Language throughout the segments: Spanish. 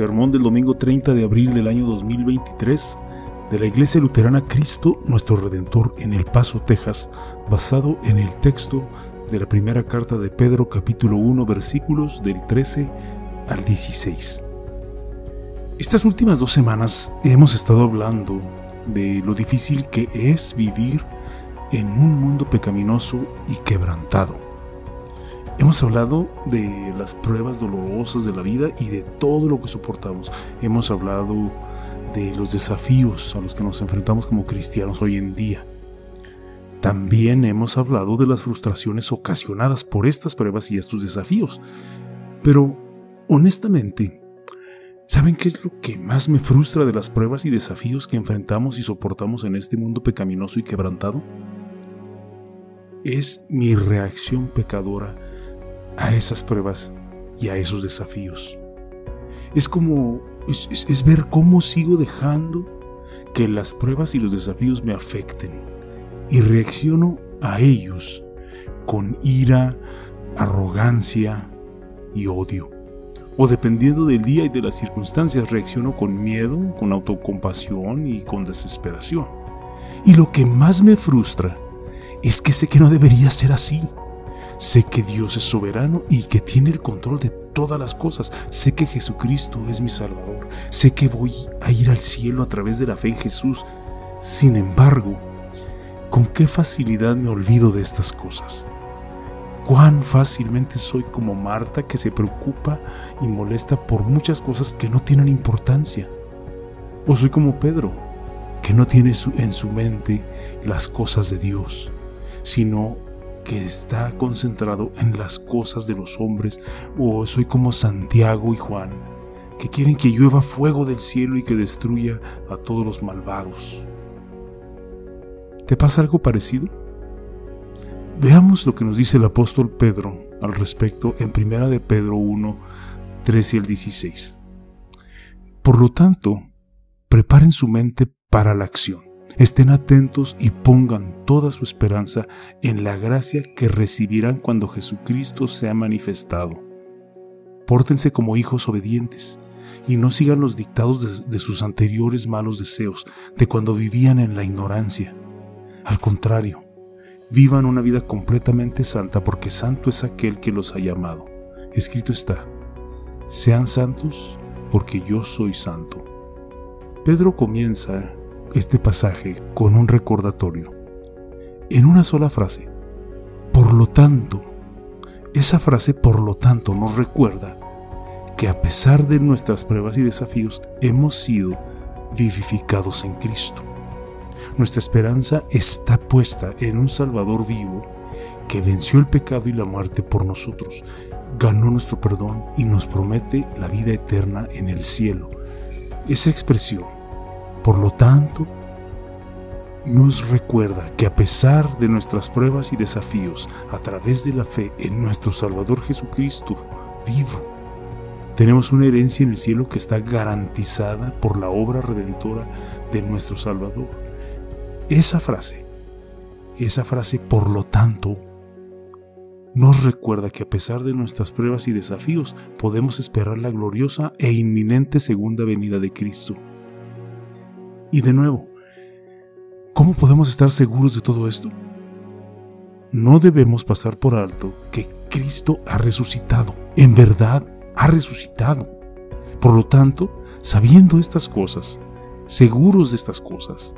Sermón del domingo 30 de abril del año 2023 de la Iglesia Luterana Cristo Nuestro Redentor en El Paso, Texas, basado en el texto de la primera carta de Pedro capítulo 1 versículos del 13 al 16. Estas últimas dos semanas hemos estado hablando de lo difícil que es vivir en un mundo pecaminoso y quebrantado Hemos hablado de las pruebas dolorosas de la vida y de todo lo que soportamos. Hemos hablado de los desafíos a los que nos enfrentamos como cristianos hoy en día. También hemos hablado de las frustraciones ocasionadas por estas pruebas y estos desafíos. Pero, honestamente, ¿saben qué es lo que más me frustra de las pruebas y desafíos que enfrentamos y soportamos en este mundo pecaminoso y quebrantado? Es mi reacción pecadora a esas pruebas y a esos desafíos. Es como, es, ver cómo sigo dejando que las pruebas y los desafíos me afecten y reacciono a ellos con ira, arrogancia y odio. O dependiendo del día y de las circunstancias, reacciono con miedo, con autocompasión y con desesperación. Y lo que más me frustra es que sé que no debería ser así. Sé que Dios es soberano y que tiene el control de todas las cosas. Sé que Jesucristo es mi Salvador. Sé que voy a ir al cielo a través de la fe en Jesús. Sin embargo, con qué facilidad me olvido de estas cosas. Cuán fácilmente soy como Marta que se preocupa y molesta por muchas cosas que no tienen importancia. O soy como Pedro, que no tiene en su mente las cosas de Dios, sino que está concentrado en las cosas de los hombres, o soy como Santiago y Juan, que quieren que llueva fuego del cielo y que destruya a todos los malvados. ¿Te pasa algo parecido? Veamos lo que nos dice el apóstol Pedro al respecto en 1 de Pedro 1, 13 al 16. Por lo tanto, preparen su mente para la acción Estén atentos y pongan toda su esperanza en la gracia que recibirán cuando Jesucristo sea manifestado. Pórtense como hijos obedientes y no sigan los dictados de, sus anteriores malos deseos, de cuando vivían en la ignorancia. Al contrario, vivan una vida completamente santa porque santo es aquel que los ha llamado. Escrito está, sean santos porque yo soy santo. Pedro comienza este pasaje con un recordatorio. En una sola frase. Por lo tanto, esa frase por lo tanto nos recuerda que a pesar de nuestras pruebas y desafíos hemos sido vivificados en Cristo. Nuestra esperanza está puesta en un Salvador vivo que venció el pecado y la muerte por nosotros, ganó nuestro perdón y nos promete la vida eterna en el cielo. Esa expresión por lo tanto, nos recuerda que a pesar de nuestras pruebas y desafíos, a través de la fe en nuestro Salvador Jesucristo vivo, tenemos una herencia en el cielo que está garantizada por la obra redentora de nuestro Salvador. Esa frase, esa frase por lo tanto, nos recuerda que a pesar de nuestras pruebas y desafíos podemos esperar la gloriosa e inminente segunda venida de Cristo. Y de nuevo, ¿cómo podemos estar seguros de todo esto? No debemos pasar por alto que Cristo ha resucitado. En verdad, ha resucitado. Por lo tanto, sabiendo estas cosas, seguros de estas cosas,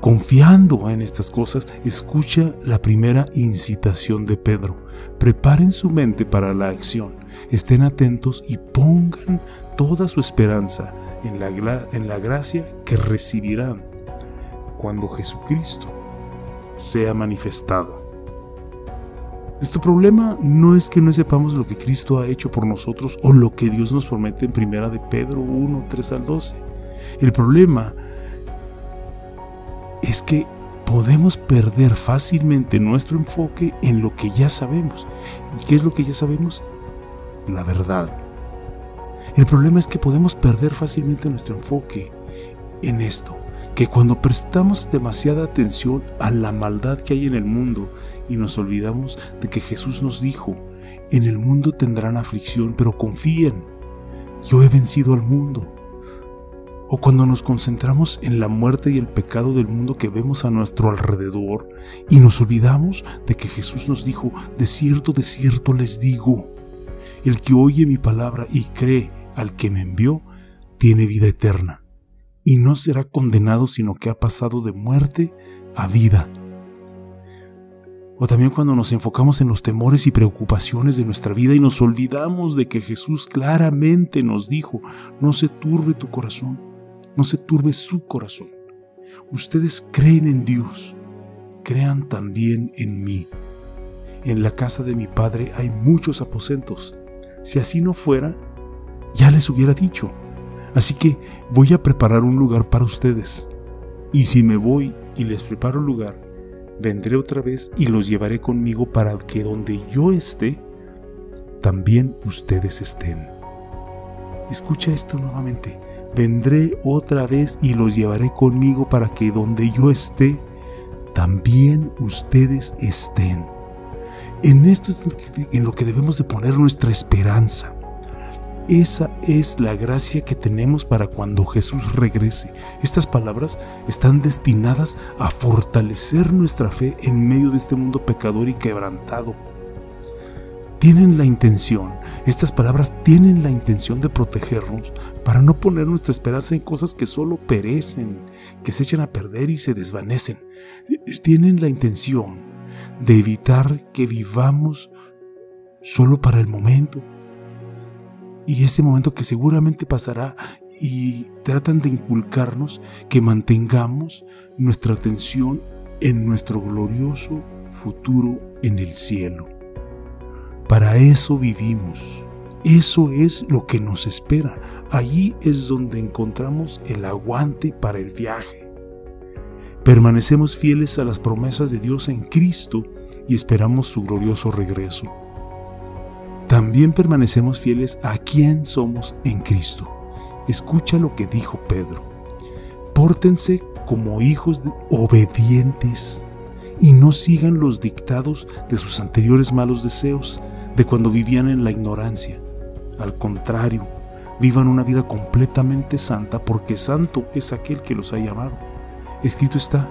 confiando en estas cosas, escucha la primera incitación de Pedro. Preparen su mente para la acción, estén atentos y pongan toda su esperanza en la, en la gracia que recibirán cuando Jesucristo sea manifestado. Nuestro problema no es que no sepamos lo que Cristo ha hecho por nosotros o lo que Dios nos promete en primera de Pedro 1, 3 al 12. El problema es que podemos perder fácilmente nuestro enfoque en lo que ya sabemos. ¿Y qué es lo que ya sabemos? La verdad. El problema es que podemos perder fácilmente nuestro enfoque en esto, que cuando prestamos demasiada atención a la maldad que hay en el mundo y nos olvidamos de que Jesús nos dijo, en el mundo tendrán aflicción, pero confíen, yo he vencido al mundo. O cuando nos concentramos en la muerte y el pecado del mundo que vemos a nuestro alrededor y nos olvidamos de que Jesús nos dijo, de cierto, de cierto les digo, el que oye mi palabra y cree al que me envió, tiene vida eterna, y no será condenado sino que ha pasado de muerte a vida. O también cuando nos enfocamos en los temores y preocupaciones de nuestra vida y nos olvidamos de que Jesús claramente nos dijo, no se turbe tu corazón, no se turbe su corazón. Ustedes creen en Dios, crean también en mí. En la casa de mi Padre hay muchos aposentos. Si así no fuera, ya les hubiera dicho. Así que voy a preparar un lugar para ustedes. Y si me voy y les preparo lugar, vendré otra vez y los llevaré conmigo para que donde yo esté, también ustedes estén. Escucha esto nuevamente. Vendré otra vez y los llevaré conmigo para que donde yo esté, también ustedes estén. En esto es en lo que debemos de poner nuestra esperanza. Esa es la gracia que tenemos para cuando Jesús regrese. Estas palabras están destinadas a fortalecer nuestra fe en medio de este mundo pecador y quebrantado. Tienen la intención, estas palabras tienen la intención de protegernos para no poner nuestra esperanza en cosas que solo perecen, que se echan a perder y se desvanecen. Tienen la intención de evitar que vivamos solo para el momento, y ese momento que seguramente pasará y tratan de inculcarnos que mantengamos nuestra atención en nuestro glorioso futuro en el cielo. Para eso vivimos. Eso es lo que nos espera. Allí es donde encontramos el aguante para el viaje. Permanecemos fieles a las promesas de Dios en Cristo y esperamos su glorioso regreso también permanecemos fieles a quien somos en Cristo. Escucha lo que dijo Pedro. Pórtense como hijos obedientes y no sigan los dictados de sus anteriores malos deseos de cuando vivían en la ignorancia. Al contrario, vivan una vida completamente santa porque santo es aquel que los ha llamado. Escrito está,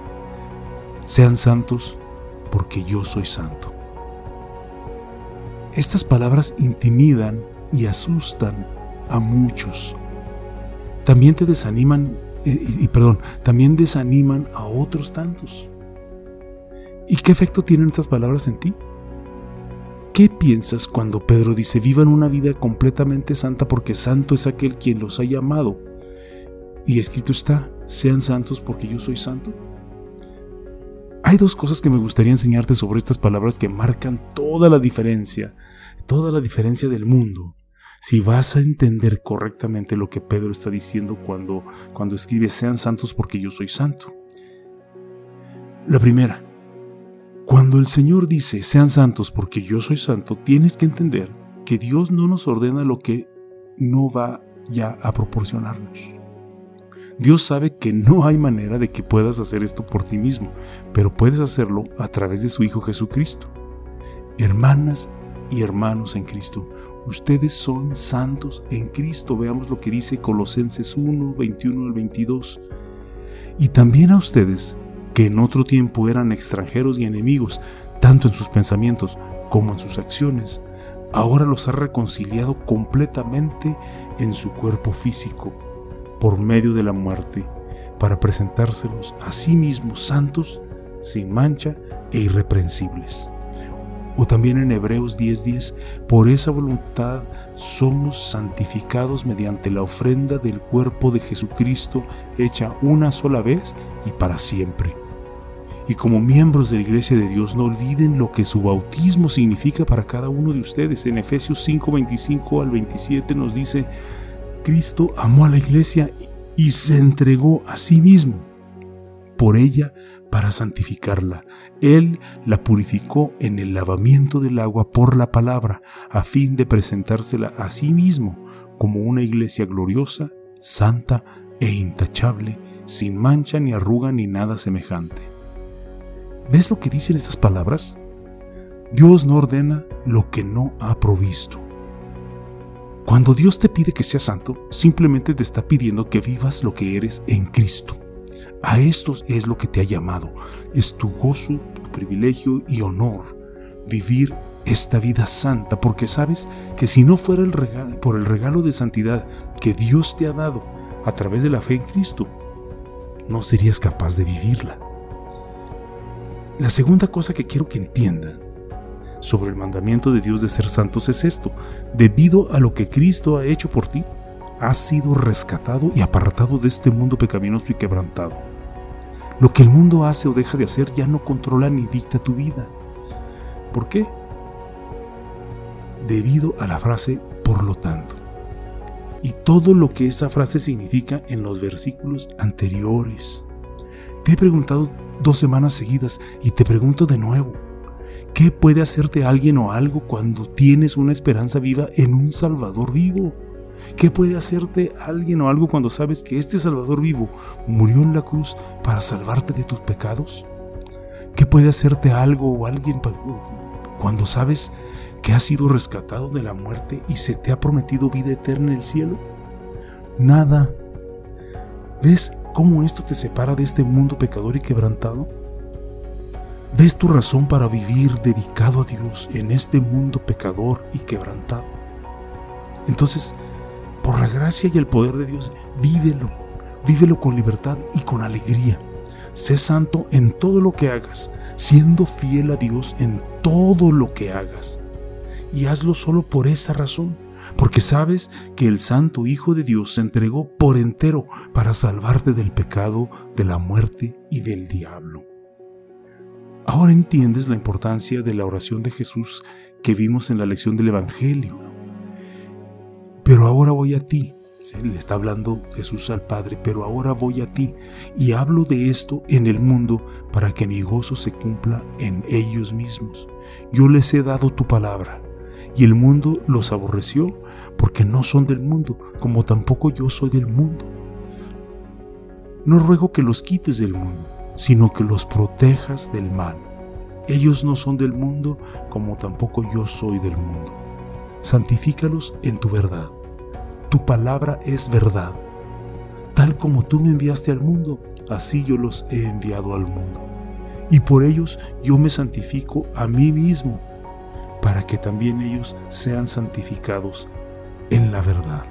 sean santos porque yo soy santo. Estas palabras intimidan y asustan a muchos. También te desaniman, eh, y, perdón, también desaniman a otros tantos. ¿Y qué efecto tienen estas palabras en ti? ¿Qué piensas cuando Pedro dice vivan una vida completamente santa porque santo es aquel quien los ha llamado? Y escrito está, sean santos porque yo soy santo. Hay dos cosas que me gustaría enseñarte sobre estas palabras que marcan toda la diferencia, toda la diferencia del mundo. Si vas a entender correctamente lo que Pedro está diciendo cuando, cuando escribe sean santos porque yo soy santo. La primera, cuando el Señor dice sean santos porque yo soy santo, tienes que entender que Dios no nos ordena lo que no va ya a proporcionarnos. Dios sabe que no hay manera de que puedas hacer esto por ti mismo, pero puedes hacerlo a través de su Hijo Jesucristo. Hermanas y hermanos en Cristo, ustedes son santos en Cristo. Veamos lo que dice Colosenses 1, 21 al 22. Y también a ustedes, que en otro tiempo eran extranjeros y enemigos, tanto en sus pensamientos como en sus acciones, ahora los ha reconciliado completamente en su cuerpo físico por medio de la muerte, para presentárselos a sí mismos santos, sin mancha e irreprensibles. O también en Hebreos 10:10, por esa voluntad somos santificados mediante la ofrenda del cuerpo de Jesucristo hecha una sola vez y para siempre. Y como miembros de la Iglesia de Dios, no olviden lo que su bautismo significa para cada uno de ustedes. En Efesios 5:25 al 27 nos dice, Cristo amó a la Iglesia y se entregó a sí mismo por ella para santificarla. Él la purificó en el lavamiento del agua por la palabra, a fin de presentársela a sí mismo como una iglesia gloriosa, santa e intachable, sin mancha ni arruga ni nada semejante. ¿Ves lo que dicen estas palabras? Dios no ordena lo que no ha provisto. Cuando Dios te pide que seas santo, simplemente te está pidiendo que vivas lo que eres en Cristo. A estos es lo que te ha llamado. Es tu gozo, tu privilegio y honor vivir esta vida santa, porque sabes que si no fuera por el regalo de santidad que Dios te ha dado a través de la fe en Cristo, no serías capaz de vivirla. La segunda cosa que quiero que entiendan sobre el mandamiento de Dios de ser santos es esto. Debido a lo que Cristo ha hecho por ti, has sido rescatado y apartado de este mundo pecaminoso y quebrantado. Lo que el mundo hace o deja de hacer ya no controla ni dicta tu vida. ¿Por qué? Debido a la frase por lo tanto. Y todo lo que esa frase significa en los versículos anteriores. Te he preguntado dos semanas seguidas y te pregunto de nuevo. ¿Qué puede hacerte alguien o algo cuando tienes una esperanza viva en un Salvador vivo? ¿Qué puede hacerte alguien o algo cuando sabes que este Salvador vivo murió en la cruz para salvarte de tus pecados? ¿Qué puede hacerte algo o alguien cuando sabes que has sido rescatado de la muerte y se te ha prometido vida eterna en el cielo? Nada. ¿Ves cómo esto te separa de este mundo pecador y quebrantado? ¿Ves tu razón para vivir dedicado a Dios en este mundo pecador y quebrantado? Entonces, por la gracia y el poder de Dios, vívelo. Vívelo con libertad y con alegría. Sé santo en todo lo que hagas, siendo fiel a Dios en todo lo que hagas. Y hazlo solo por esa razón, porque sabes que el Santo Hijo de Dios se entregó por entero para salvarte del pecado, de la muerte y del diablo. Ahora entiendes la importancia de la oración de Jesús que vimos en la lección del Evangelio. Pero ahora voy a ti. Le está hablando Jesús al Padre, pero ahora voy a ti y hablo de esto en el mundo para que mi gozo se cumpla en ellos mismos. Yo les he dado tu palabra y el mundo los aborreció porque no son del mundo, como tampoco yo soy del mundo. No ruego que los quites del mundo, sino que los protejas del mal. Ellos no son del mundo, como tampoco yo soy del mundo. Santifícalos en tu verdad tu palabra es verdad. Tal como tú me enviaste al mundo, así yo los he enviado al mundo. Y por ellos yo me santifico a mí mismo, para que también ellos sean santificados en la verdad.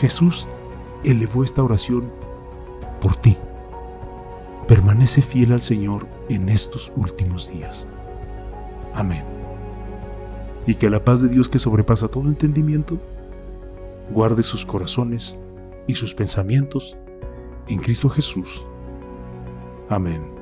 Jesús elevó esta oración por ti. Permanece fiel al Señor en estos últimos días. Amén. Y que la paz de Dios que sobrepasa todo entendimiento guarde sus corazones y sus pensamientos en Cristo Jesús. Amén.